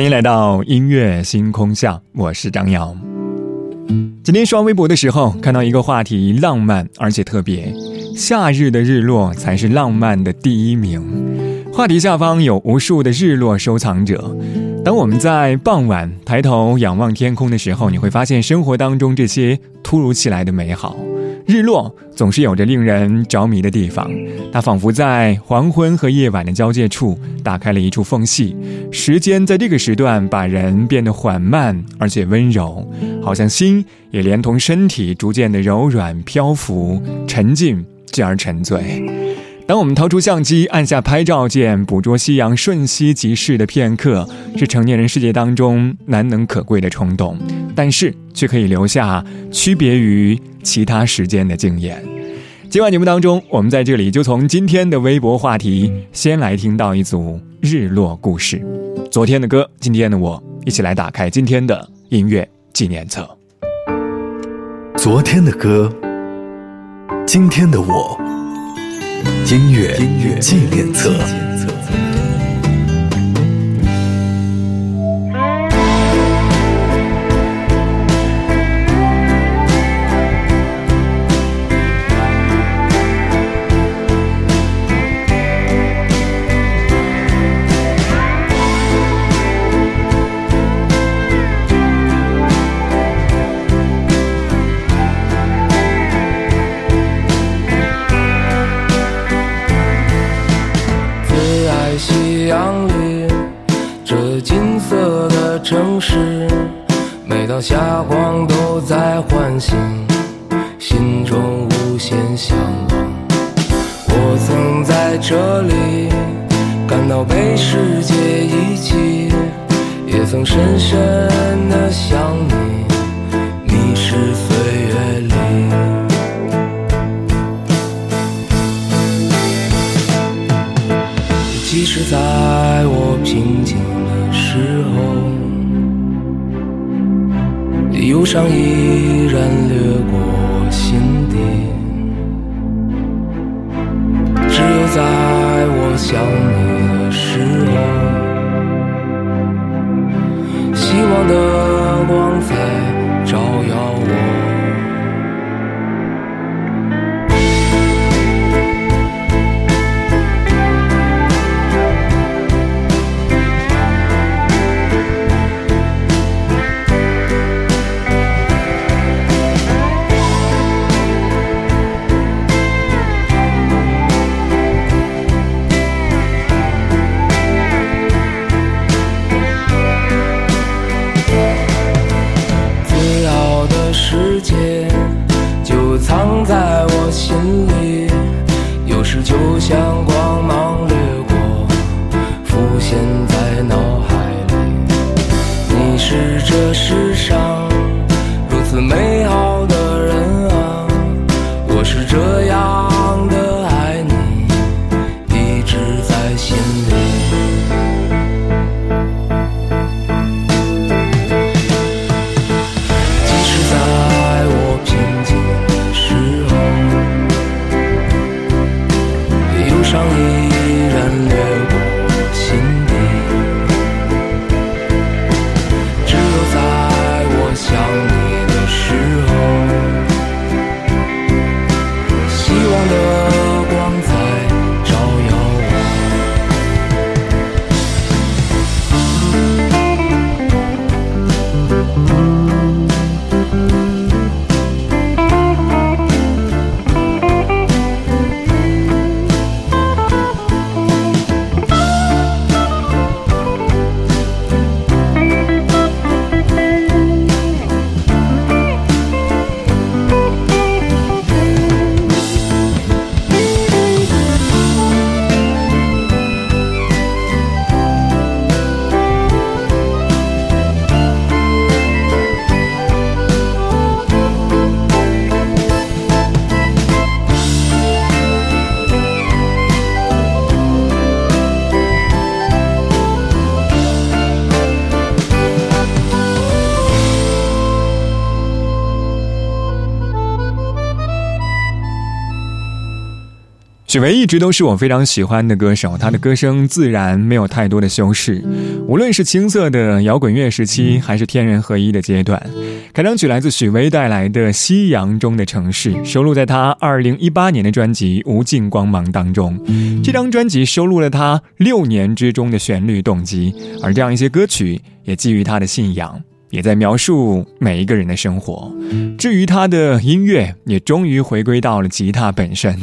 欢迎来到音乐星空下，我是张瑶。今天刷微博的时候，看到一个话题，浪漫而且特别，夏日的日落才是浪漫的第一名。话题下方有无数的日落收藏者。当我们在傍晚抬头仰望天空的时候，你会发现生活当中这些突如其来的美好。日落总是有着令人着迷的地方，它仿佛在黄昏和夜晚的交界处打开了一处缝隙。时间在这个时段把人变得缓慢而且温柔，好像心也连同身体逐渐的柔软、漂浮、沉静，进而沉醉。当我们掏出相机，按下拍照键，捕捉夕阳瞬息即逝的片刻，是成年人世界当中难能可贵的冲动，但是却可以留下区别于其他时间的经验。今晚节目当中，我们在这里就从今天的微博话题，先来听到一组日落故事。昨天的歌，今天的我，一起来打开今天的音乐纪念册。昨天的歌，今天的我。音乐纪念册。这里感到被世界遗弃，也曾深深的想你，迷失岁月里。即使在我平静的时候。忧伤依然掠过在我想许巍一直都是我非常喜欢的歌手，他的歌声自然没有太多的修饰，无论是青涩的摇滚乐时期，还是天人合一的阶段。开场曲来自许巍带来的《夕阳中的城市》，收录在他二零一八年的专辑《无尽光芒》当中。这张专辑收录了他六年之中的旋律动机，而这样一些歌曲也基于他的信仰。也在描述每一个人的生活。至于他的音乐，也终于回归到了吉他本身。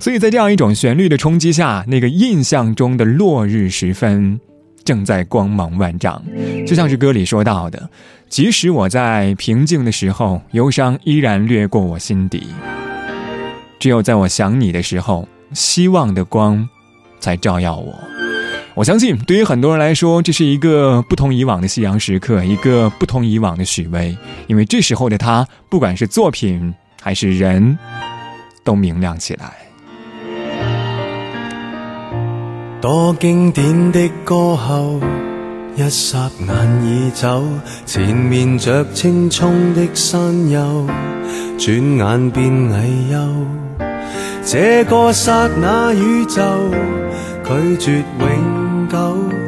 所以在这样一种旋律的冲击下，那个印象中的落日时分，正在光芒万丈。就像是歌里说到的：“即使我在平静的时候，忧伤依然掠过我心底。只有在我想你的时候，希望的光，才照耀我。”我相信，对于很多人来说，这是一个不同以往的夕阳时刻，一个不同以往的许巍。因为这时候的他，不管是作品还是人，都明亮起来。多经典的歌后，一霎眼已走，前面着青葱的山丘，转眼变矮幽。这个刹那宇宙，拒绝永。久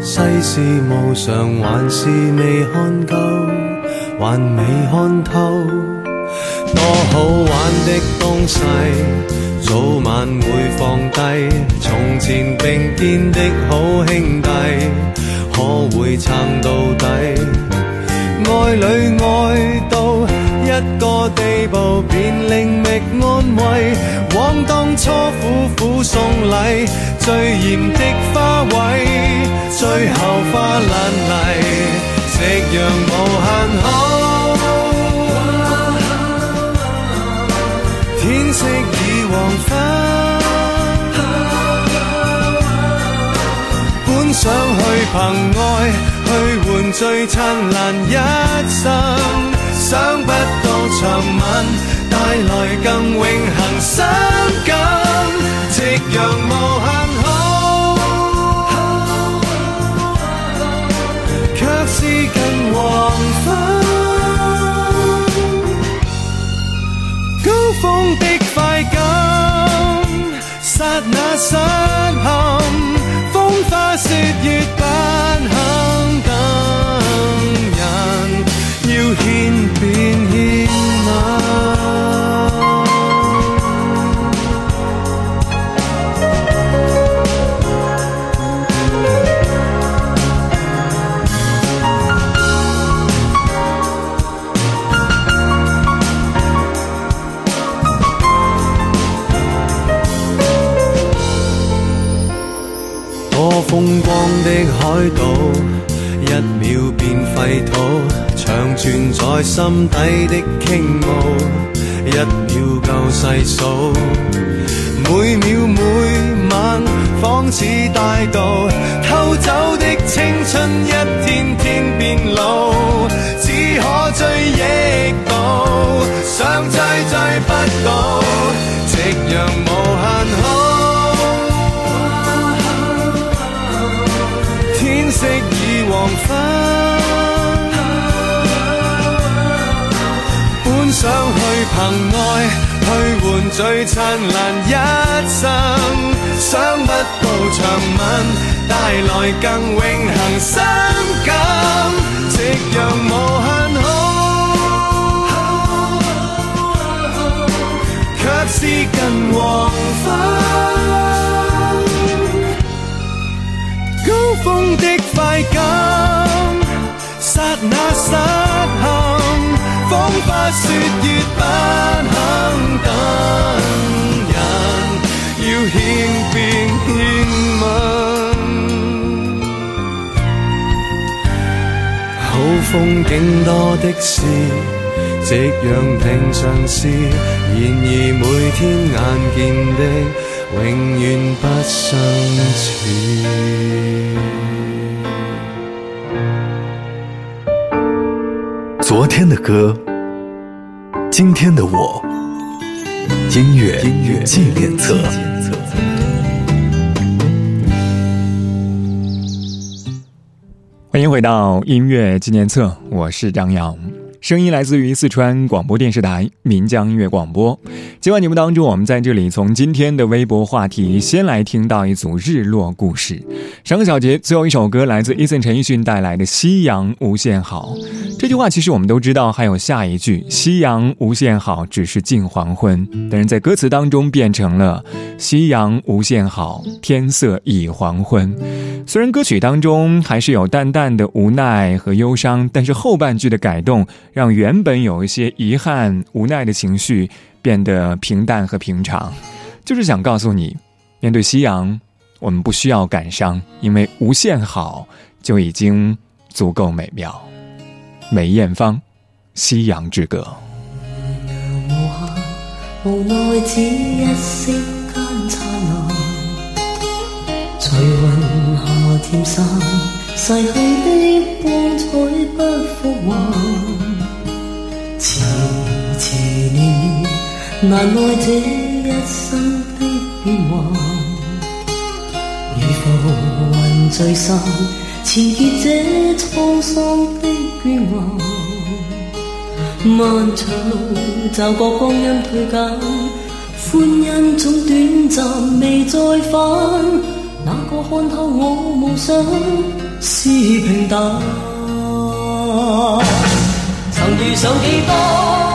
世事无常，还是未看够，还未看透。多好玩的东西，早晚会放低。从前并肩的好兄弟，可会撑到底？爱侣爱到一个地步，便另觅安慰。往当初苦苦送礼，最艳的花卉，最后花烂泥，夕阳无限好，天色已黄昏，本想去凭爱去换最灿烂一生。想不到长吻带来更永恒伤感，夕阳无限好，却是近黄昏。高峰的快感，刹那失陷，风花雪月不肯等人，要牵。风无限好。色已黄昏，本想去凭爱去换最灿烂一生，想不到长吻带来更永恒伤感，夕阳无限好，是近黄昏。高峰的快感，刹那失陷，风花雪月不肯等人，要欠便欠吻。好风景多的是，夕阳平常事，然而每天眼见的。永远不相似。昨天的歌，今天的我，音乐音乐纪念册。欢迎回到音乐纪念册，我是张扬。声音来自于四川广播电视台岷江音乐广播。今晚节目当中，我们在这里从今天的微博话题先来听到一组日落故事。上个小节最后一首歌来自 Eason 陈奕迅带来的《夕阳无限好》。这句话其实我们都知道，还有下一句“夕阳无限好，只是近黄昏”，但是在歌词当中变成了“夕阳无限好，天色已黄昏”。虽然歌曲当中还是有淡淡的无奈和忧伤，但是后半句的改动让原本有一些遗憾、无奈的情绪变得平淡和平常，就是想告诉你，面对夕阳，我们不需要感伤，因为无限好就已经足够美妙。梅艳芳，《夕阳之歌》。无奈只一息间灿烂，随云渐散，逝去的光彩不复还。迟迟年年，难耐这一生的变幻。如浮云聚散，缠结这沧桑的。倦望，漫长路骤觉光阴退减，欢欣总短暂未再返。哪个看透我梦想是平淡？曾遇上几多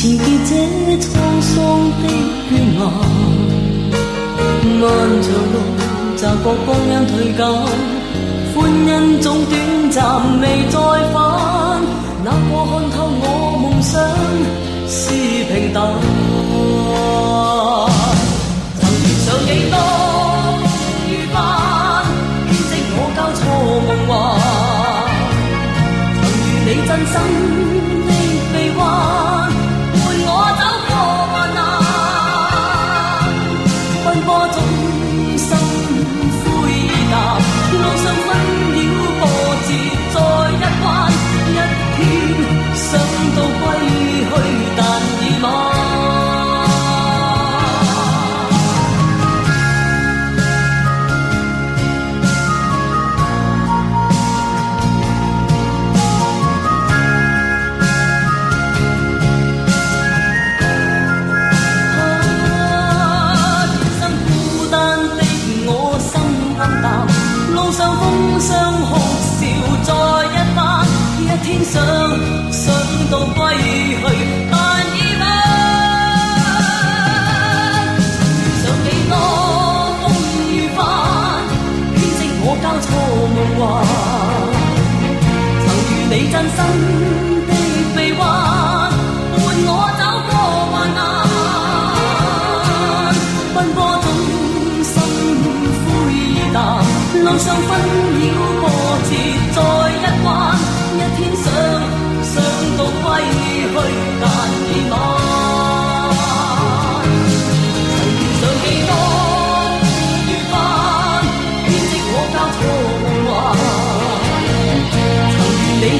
自結這滄桑的悲哀。按着路，驟覺光陰退減，歡欣總短暫，未再返。那個看透我夢想是平淡，曾遇上幾多？真心。心。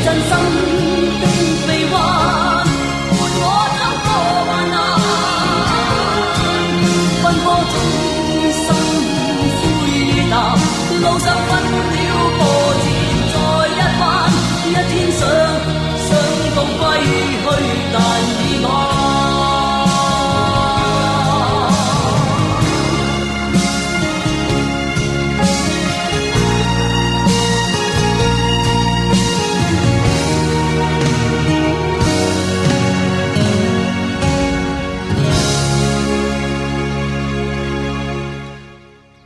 盡心的臂彎，伴我走過患難。奔波中心灰意淡，路上。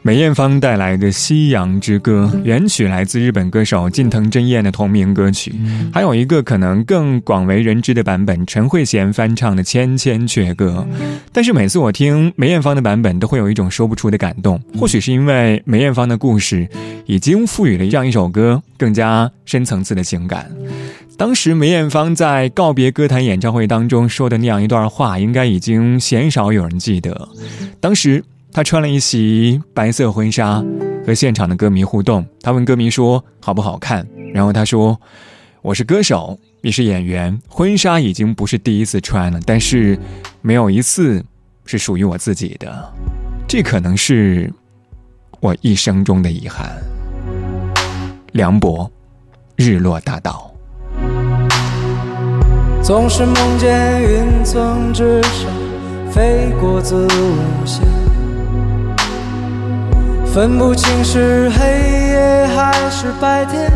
梅艳芳带来的《夕阳之歌》，原曲来自日本歌手近藤真彦的同名歌曲，还有一个可能更广为人知的版本，陈慧娴翻唱的《千千阙歌》。但是每次我听梅艳芳的版本，都会有一种说不出的感动。或许是因为梅艳芳的故事，已经赋予了这样一首歌更加深层次的情感。当时梅艳芳在告别歌坛演唱会当中说的那样一段话，应该已经鲜少有人记得。当时。他穿了一袭白色婚纱，和现场的歌迷互动。他问歌迷说：“好不好看？”然后他说：“我是歌手，也是演员，婚纱已经不是第一次穿了，但是没有一次是属于我自己的，这可能是我一生中的遗憾。”梁博，《日落大道》。总是梦见云层之上飞过子午线。分不清是黑夜还是白天，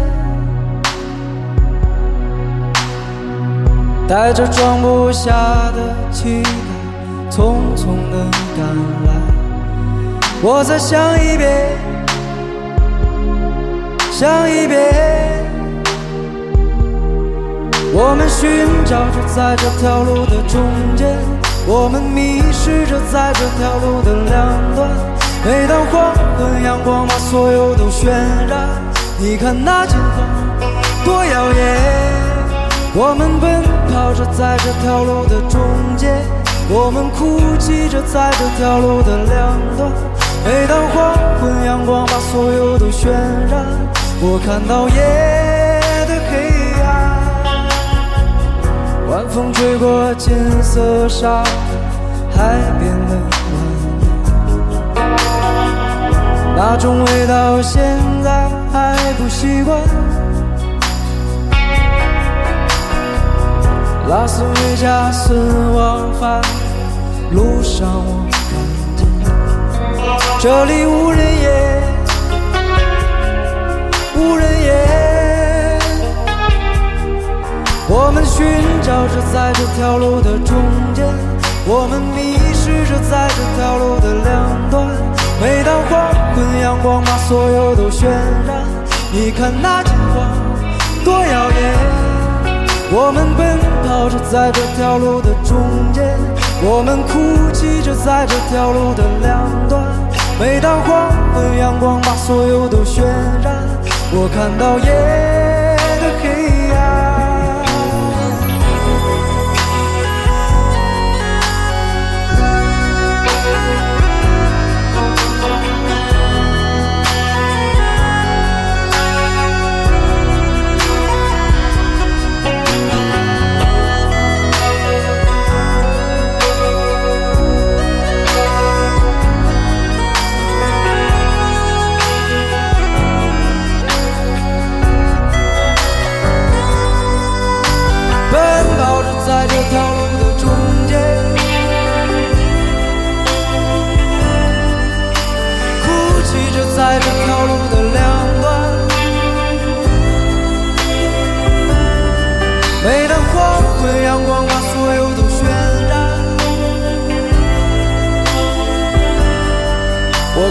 带着装不下的期待，匆匆的赶来。我再想一遍，想一遍。我们寻找着在这条路的中间，我们迷失着在这条路的两端。每当黄昏，阳光把所有都渲染。你看那金黄多耀眼。我们奔跑着在这条路的中间，我们哭泣着在这条路的两端。每当黄昏，阳光把所有都渲染。我看到夜的黑暗，晚风吹过金色沙滩，海边那种味道现在还不习惯。拉斯维加斯往返路上，我看见这里无人烟，无人烟。我们寻找着在这条路的中间，我们迷失着在这条路的两端。每当黄昏，阳光把所有都渲染。你看那金黄多耀眼。我们奔跑着在这条路的中间，我们哭泣着在这条路的两端。每当黄昏，阳光把所有都渲染。我看到夜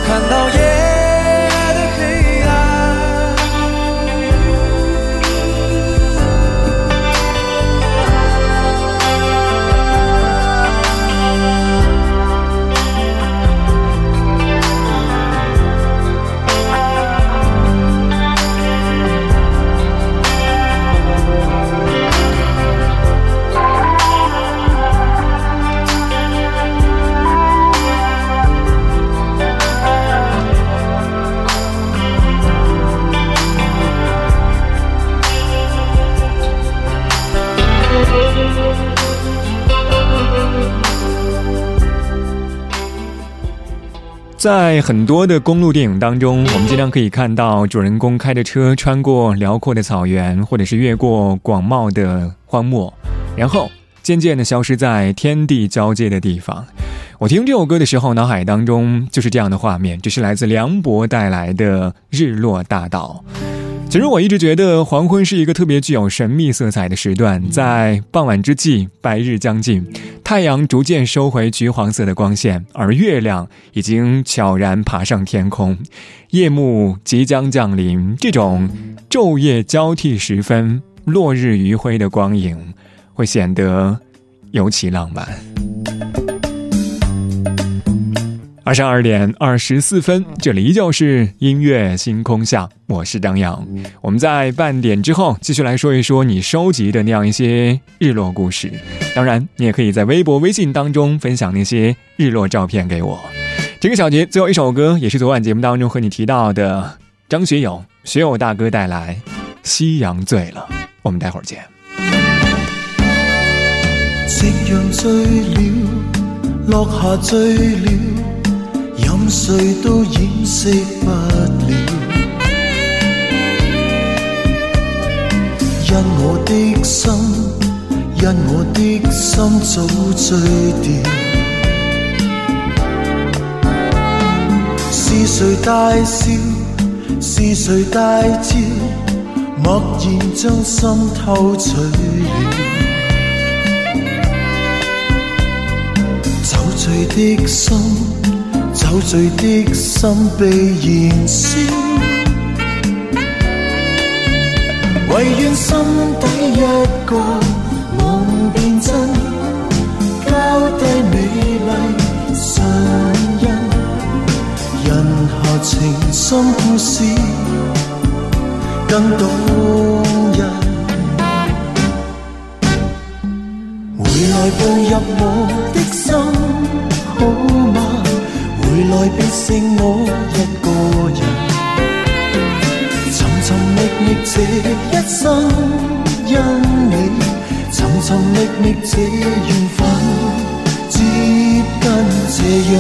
看到夜在很多的公路电影当中，我们经常可以看到主人公开着车穿过辽阔的草原，或者是越过广袤的荒漠，然后渐渐的消失在天地交界的地方。我听这首歌的时候，脑海当中就是这样的画面。这是来自梁博带来的《日落大道》。其实我一直觉得黄昏是一个特别具有神秘色彩的时段，在傍晚之际，白日将近，太阳逐渐收回橘黄色的光线，而月亮已经悄然爬上天空，夜幕即将降临。这种昼夜交替时分，落日余晖的光影，会显得尤其浪漫。二十二点二十四分，这里依旧是音乐星空下，我是张扬。我们在半点之后继续来说一说你收集的那样一些日落故事。当然，你也可以在微博、微信当中分享那些日落照片给我。这个小节最后一首歌，也是昨晚节目当中和你提到的张学友，学友大哥带来《夕阳醉了》。我们待会儿见。夕阳醉了，落下醉了。任谁都掩饰不了，因我的心，因我的心早醉掉。是谁大笑？是谁大叫？默然将心偷取了。酒醉的心。酒醉的心被燃烧，唯愿心底一个梦变真，交低美丽唇印，人下情深故事更动人。回来步入我的心，回来别剩我一个人，寻寻觅觅这一生，因你寻寻觅觅这缘分，接近斜阳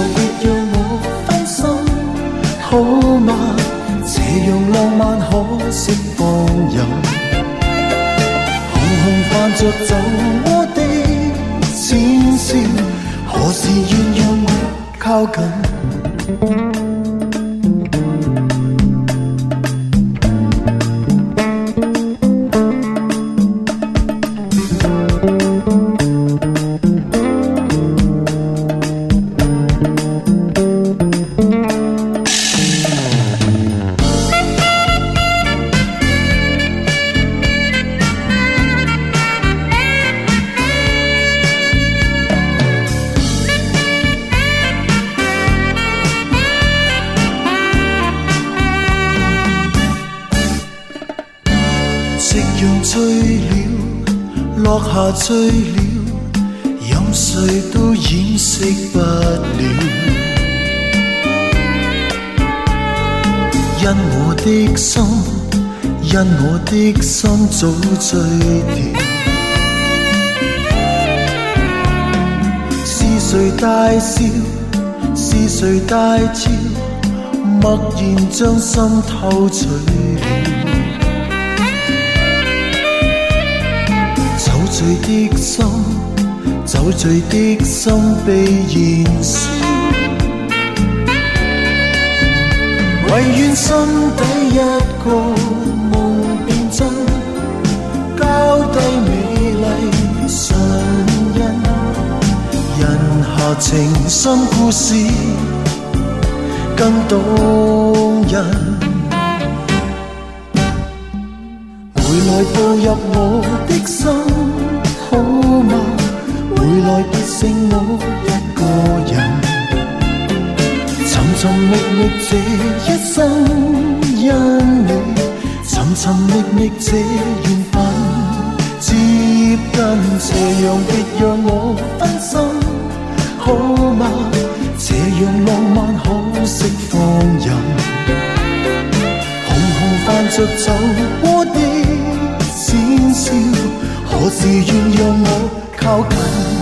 下醉了，任谁都掩饰不了。因我的心，因我的心早醉掉。是谁大笑？是谁大叫？默然将心偷取醉的心，酒醉的心被燃烧，唯愿心底一个梦变真，交低美丽唇印，人下情深故事更动人，回来步入我的心。好吗？回来别剩我一个人，寻寻觅觅这一生，因你寻寻觅觅这缘分，接近斜阳别让我分心，好吗？斜阳浪漫可惜放任，红红泛着酒窝的浅笑。何时愿让我靠近？